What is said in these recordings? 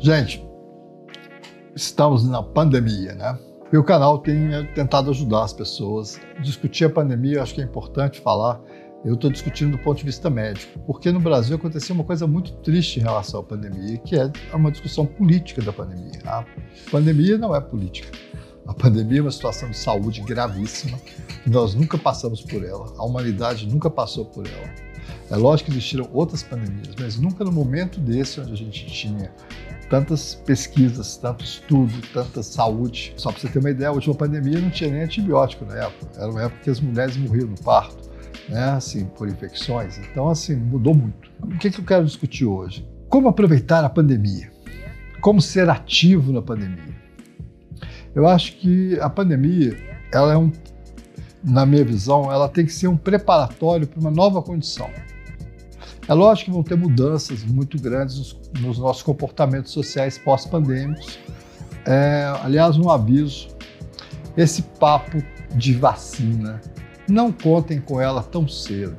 Gente, estamos na pandemia, né? E o canal tem eh, tentado ajudar as pessoas. Discutir a pandemia, acho que é importante falar. Eu estou discutindo do ponto de vista médico, porque no Brasil aconteceu uma coisa muito triste em relação à pandemia, que é uma discussão política da pandemia. A pandemia não é política. A pandemia é uma situação de saúde gravíssima, nós nunca passamos por ela, a humanidade nunca passou por ela. É lógico que existiram outras pandemias, mas nunca no momento desse onde a gente tinha tantas pesquisas, tanto estudo, tanta saúde. Só para você ter uma ideia, a última pandemia não tinha nem antibiótico na época. Era uma época que as mulheres morriam no parto, né? Assim, por infecções. Então, assim, mudou muito. O que, que eu quero discutir hoje? Como aproveitar a pandemia? Como ser ativo na pandemia? Eu acho que a pandemia, ela é um, na minha visão, ela tem que ser um preparatório para uma nova condição. É lógico que vão ter mudanças muito grandes nos, nos nossos comportamentos sociais pós-pandêmicos. É, aliás, um aviso: esse papo de vacina, não contem com ela tão cedo.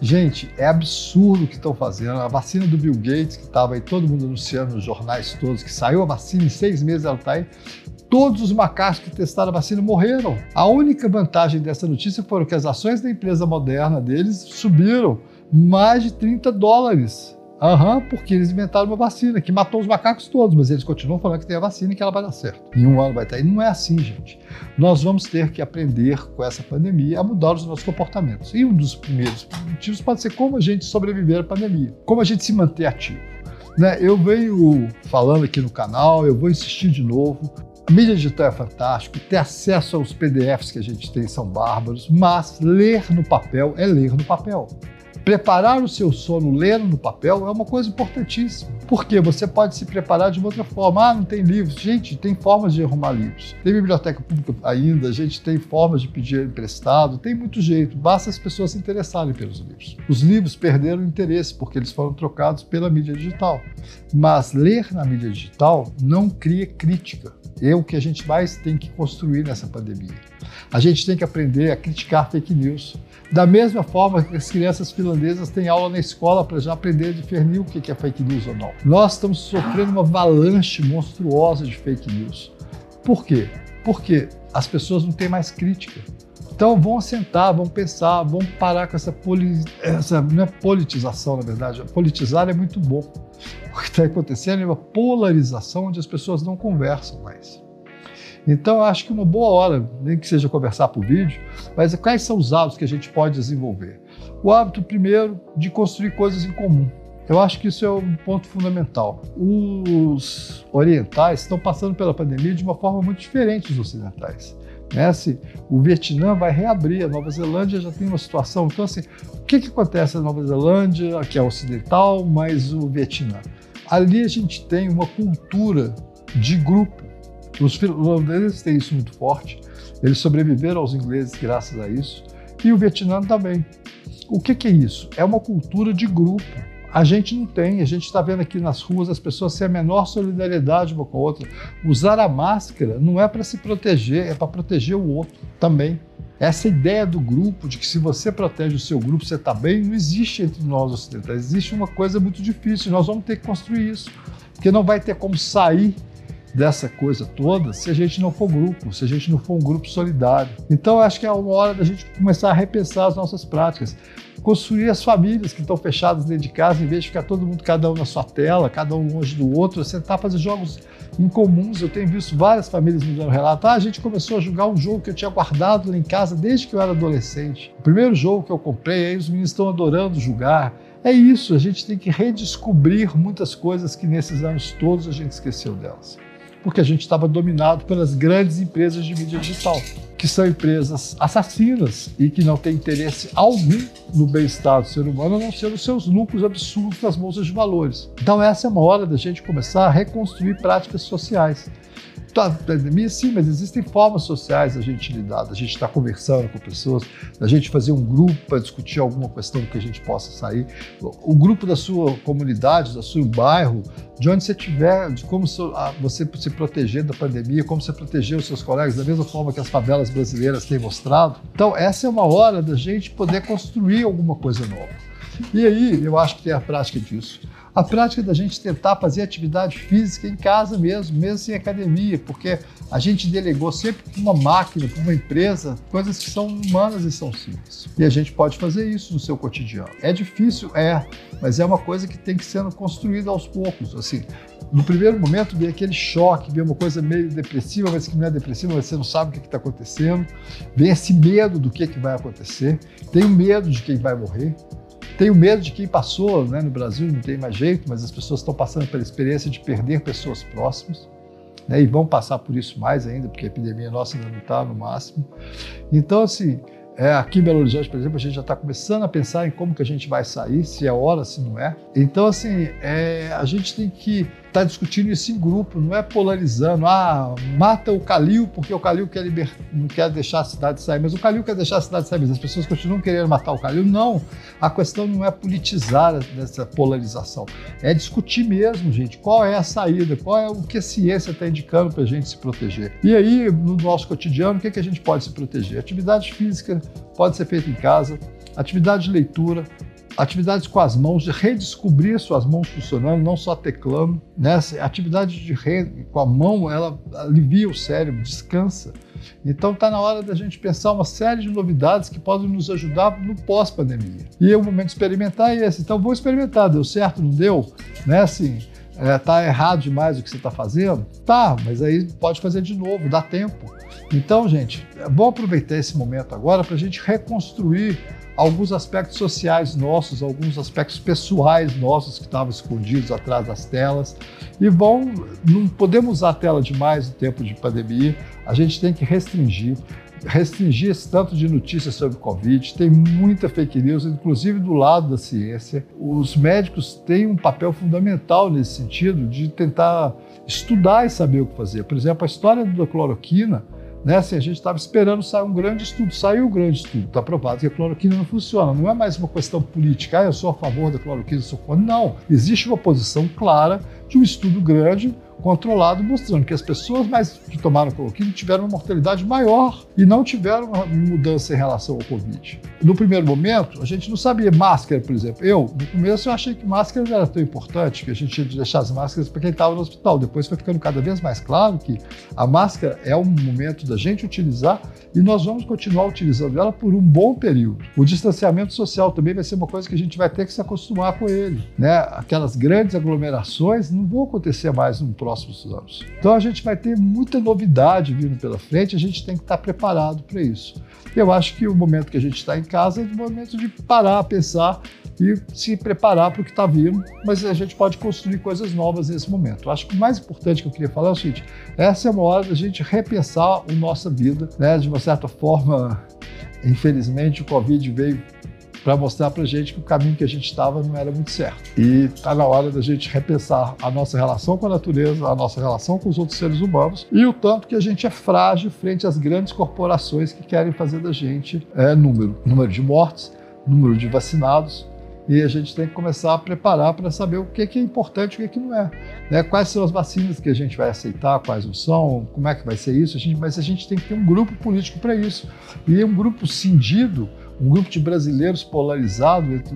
Gente, é absurdo o que estão fazendo. A vacina do Bill Gates, que estava aí todo mundo anunciando nos jornais todos, que saiu a vacina em seis meses ela está aí. Todos os macacos que testaram a vacina morreram. A única vantagem dessa notícia foram que as ações da empresa moderna deles subiram mais de 30 dólares. Aham, uhum, porque eles inventaram uma vacina que matou os macacos todos, mas eles continuam falando que tem a vacina e que ela vai dar certo. Em um ano vai estar. E não é assim, gente. Nós vamos ter que aprender com essa pandemia a mudar os nossos comportamentos. E um dos primeiros motivos pode ser como a gente sobreviver à pandemia, como a gente se manter ativo. Né? Eu venho falando aqui no canal, eu vou insistir de novo. A mídia digital é fantástico, ter acesso aos PDFs que a gente tem são bárbaros, mas ler no papel é ler no papel. Preparar o seu sono lendo no papel é uma coisa importantíssima. Porque você pode se preparar de uma outra forma. Ah, não tem livros. Gente, tem formas de arrumar livros. Tem biblioteca pública ainda, a gente tem formas de pedir emprestado, tem muito jeito. Basta as pessoas se interessarem pelos livros. Os livros perderam interesse porque eles foram trocados pela mídia digital. Mas ler na mídia digital não cria crítica. É o que a gente mais tem que construir nessa pandemia. A gente tem que aprender a criticar fake news. Da mesma forma que as crianças finlandesas têm aula na escola para já aprender a discernir o que é fake news ou não. Nós estamos sofrendo uma avalanche monstruosa de fake news. Por quê? Porque as pessoas não têm mais crítica. Então vão sentar, vão pensar, vão parar com essa, poli... essa não é politização, na verdade. Politizar é muito bom. O que está acontecendo é uma polarização onde as pessoas não conversam mais. Então, eu acho que uma boa hora, nem que seja conversar por vídeo, mas quais são os hábitos que a gente pode desenvolver? O hábito, primeiro, de construir coisas em comum. Eu acho que isso é um ponto fundamental. Os orientais estão passando pela pandemia de uma forma muito diferente dos ocidentais. O Vietnã vai reabrir, a Nova Zelândia já tem uma situação. Então, assim, o que, que acontece na Nova Zelândia, que é ocidental, mas o Vietnã? Ali a gente tem uma cultura de grupo os finlandeses têm isso muito forte, eles sobreviveram aos ingleses graças a isso, e o Vietnã também. O que, que é isso? É uma cultura de grupo. A gente não tem, a gente está vendo aqui nas ruas as pessoas sem a menor solidariedade uma com a outra. Usar a máscara não é para se proteger, é para proteger o outro também. Essa ideia do grupo, de que se você protege o seu grupo, você está bem, não existe entre nós ocidentais. Existe uma coisa muito difícil, nós vamos ter que construir isso. Porque não vai ter como sair dessa coisa toda se a gente não for grupo, se a gente não for um grupo solidário. Então, acho que é uma hora da gente começar a repensar as nossas práticas. Construir as famílias que estão fechadas dentro de casa, em vez de ficar todo mundo, cada um na sua tela, cada um longe do outro, sentar fazer jogos incomuns. Eu tenho visto várias famílias me dando relato. Ah, a gente começou a jogar um jogo que eu tinha guardado lá em casa desde que eu era adolescente. O primeiro jogo que eu comprei, aí os meninos estão adorando jogar. É isso, a gente tem que redescobrir muitas coisas que nesses anos todos a gente esqueceu delas porque a gente estava dominado pelas grandes empresas de mídia digital, que são empresas assassinas e que não têm interesse algum no bem-estar do ser humano, a não ser os seus lucros absurdos nas bolsas de valores. Então, essa é uma hora da gente começar a reconstruir práticas sociais a pandemia, sim, mas existem formas sociais da gente lidar, da gente estar conversando com pessoas, da gente fazer um grupo para discutir alguma questão que a gente possa sair. O grupo da sua comunidade, do seu bairro, de onde você estiver, de como você se proteger da pandemia, como você proteger os seus colegas, da mesma forma que as favelas brasileiras têm mostrado. Então, essa é uma hora da gente poder construir alguma coisa nova. E aí, eu acho que tem a prática disso. A prática da gente tentar fazer atividade física em casa mesmo, mesmo sem academia, porque a gente delegou sempre para uma máquina, para uma empresa, coisas que são humanas e são simples. E a gente pode fazer isso no seu cotidiano. É difícil? É, mas é uma coisa que tem que ser construída aos poucos. Assim, no primeiro momento vem aquele choque, vem uma coisa meio depressiva, mas que não é depressiva, mas você não sabe o que está acontecendo. Vem esse medo do que, que vai acontecer. Tem o medo de quem vai morrer. Tenho medo de quem passou, né, no Brasil não tem mais jeito, mas as pessoas estão passando pela experiência de perder pessoas próximas. Né, e vão passar por isso mais ainda, porque a epidemia nossa ainda não está no máximo. Então, assim, é, aqui em Belo Horizonte, por exemplo, a gente já está começando a pensar em como que a gente vai sair, se é hora, se não é. Então, assim, é, a gente tem que estar tá discutindo isso em grupo, não é polarizando. Ah, mata o Calil porque o Calil quer liber... não quer deixar a cidade sair, mas o Calil quer deixar a cidade sair, mas as pessoas continuam querendo matar o Calil. Não, a questão não é politizar essa polarização, é discutir mesmo, gente, qual é a saída, qual é o que a ciência está indicando para a gente se proteger. E aí, no nosso cotidiano, o que, é que a gente pode se proteger? Atividade física pode ser feita em casa, atividade de leitura, atividades com as mãos, de redescobrir suas mãos funcionando, não só teclando. Né? Atividade de com a mão, ela alivia o cérebro, descansa. Então está na hora da gente pensar uma série de novidades que podem nos ajudar no pós-pandemia. E o momento de experimentar é esse. Então vou experimentar, deu certo, não deu? Né? Assim, é, tá errado demais o que você está fazendo? Tá, mas aí pode fazer de novo, dá tempo. Então, gente, é bom aproveitar esse momento agora para a gente reconstruir alguns aspectos sociais nossos, alguns aspectos pessoais nossos que estavam escondidos atrás das telas. E vão, não podemos usar a tela demais no tempo de pandemia, a gente tem que restringir. Restringir esse tanto de notícias sobre Covid, tem muita fake news, inclusive do lado da ciência. Os médicos têm um papel fundamental nesse sentido de tentar estudar e saber o que fazer. Por exemplo, a história da cloroquina né? Assim, a gente estava esperando sair um grande estudo, saiu um grande estudo, está provado que a cloroquina não funciona. Não é mais uma questão política, ah, eu sou a favor da cloroquina, eu sou contra. Não, existe uma posição clara de um estudo grande controlado, mostrando que as pessoas mais que tomaram cloroquina tiveram uma mortalidade maior e não tiveram uma mudança em relação ao Covid. No primeiro momento, a gente não sabia máscara, por exemplo. Eu, no começo, eu achei que máscara não era tão importante, que a gente tinha de deixar as máscaras para quem estava no hospital. Depois foi ficando cada vez mais claro que a máscara é um momento da gente utilizar e nós vamos continuar utilizando ela por um bom período. O distanciamento social também vai ser uma coisa que a gente vai ter que se acostumar com ele. Né? Aquelas grandes aglomerações não vão acontecer mais no próximo próximos anos. Então a gente vai ter muita novidade vindo pela frente, a gente tem que estar preparado para isso. Eu acho que o momento que a gente está em casa é o momento de parar, pensar e se preparar para o que está vindo, mas a gente pode construir coisas novas nesse momento. Eu acho que o mais importante que eu queria falar é o seguinte: essa é uma hora da gente repensar a nossa vida, né? De uma certa forma, infelizmente, o Covid veio para mostrar para a gente que o caminho que a gente estava não era muito certo. E está na hora da gente repensar a nossa relação com a natureza, a nossa relação com os outros seres humanos e o tanto que a gente é frágil frente às grandes corporações que querem fazer da gente é, número, número de mortes, número de vacinados, e a gente tem que começar a preparar para saber o que é importante e o que não é. Né? Quais são as vacinas que a gente vai aceitar, quais não são, como é que vai ser isso, a gente, mas a gente tem que ter um grupo político para isso. E um grupo cindido um grupo de brasileiros polarizado entre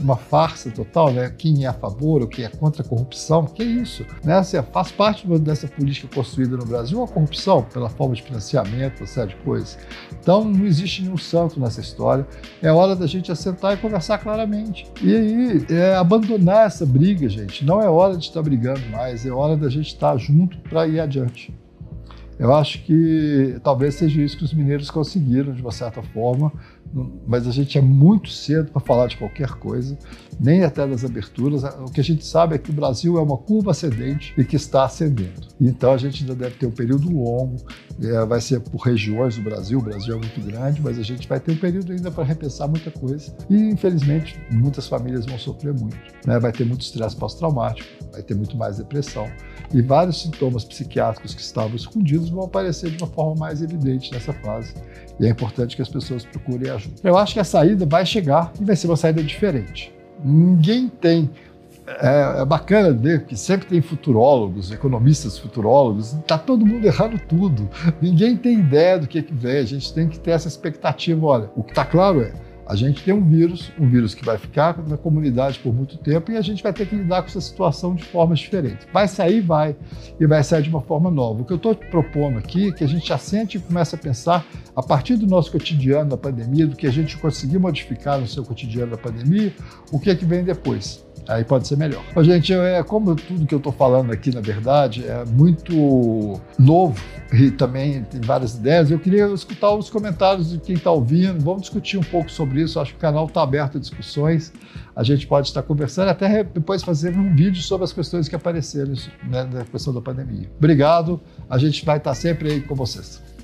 uma farsa total, né? Quem é a favor ou quem é contra a corrupção, que é isso? Né? Assim, faz parte dessa política construída no Brasil a corrupção, pela forma de financiamento, uma série de coisas. Então, não existe nenhum santo nessa história. É hora da gente assentar e conversar claramente. E aí, é abandonar essa briga, gente. Não é hora de estar brigando mais, é hora da gente estar junto para ir adiante. Eu acho que talvez seja isso que os mineiros conseguiram, de uma certa forma, mas a gente é muito cedo para falar de qualquer coisa, nem até das aberturas. O que a gente sabe é que o Brasil é uma curva ascendente e que está ascendendo. Então a gente ainda deve ter um período longo, é, vai ser por regiões do Brasil, o Brasil é muito grande, mas a gente vai ter um período ainda para repensar muita coisa. E infelizmente muitas famílias vão sofrer muito. Né? Vai ter muito estresse pós-traumático, vai ter muito mais depressão e vários sintomas psiquiátricos que estavam escondidos vão aparecer de uma forma mais evidente nessa fase. E é importante que as pessoas procurem ajuda. Eu acho que a saída vai chegar e vai ser uma saída diferente. Ninguém tem. É, é bacana ver que sempre tem futurólogos, economistas futurólogos, está todo mundo errando tudo. Ninguém tem ideia do que, é que vem. A gente tem que ter essa expectativa. Olha, o que está claro é A gente tem um vírus, um vírus que vai ficar na comunidade por muito tempo e a gente vai ter que lidar com essa situação de formas diferentes. Vai sair, vai, e vai sair de uma forma nova. O que eu estou propondo aqui é que a gente já sente e comece a pensar a partir do nosso cotidiano da pandemia, do que a gente conseguir modificar no seu cotidiano da pandemia, o que é que vem depois. Aí pode ser melhor. Mas, gente, é como tudo que eu estou falando aqui, na verdade, é muito novo e também tem várias ideias. Eu queria escutar os comentários de quem está ouvindo. Vamos discutir um pouco sobre isso. Acho que o canal está aberto a discussões. A gente pode estar conversando, até depois fazer um vídeo sobre as questões que apareceram né, na questão da pandemia. Obrigado. A gente vai estar sempre aí com vocês.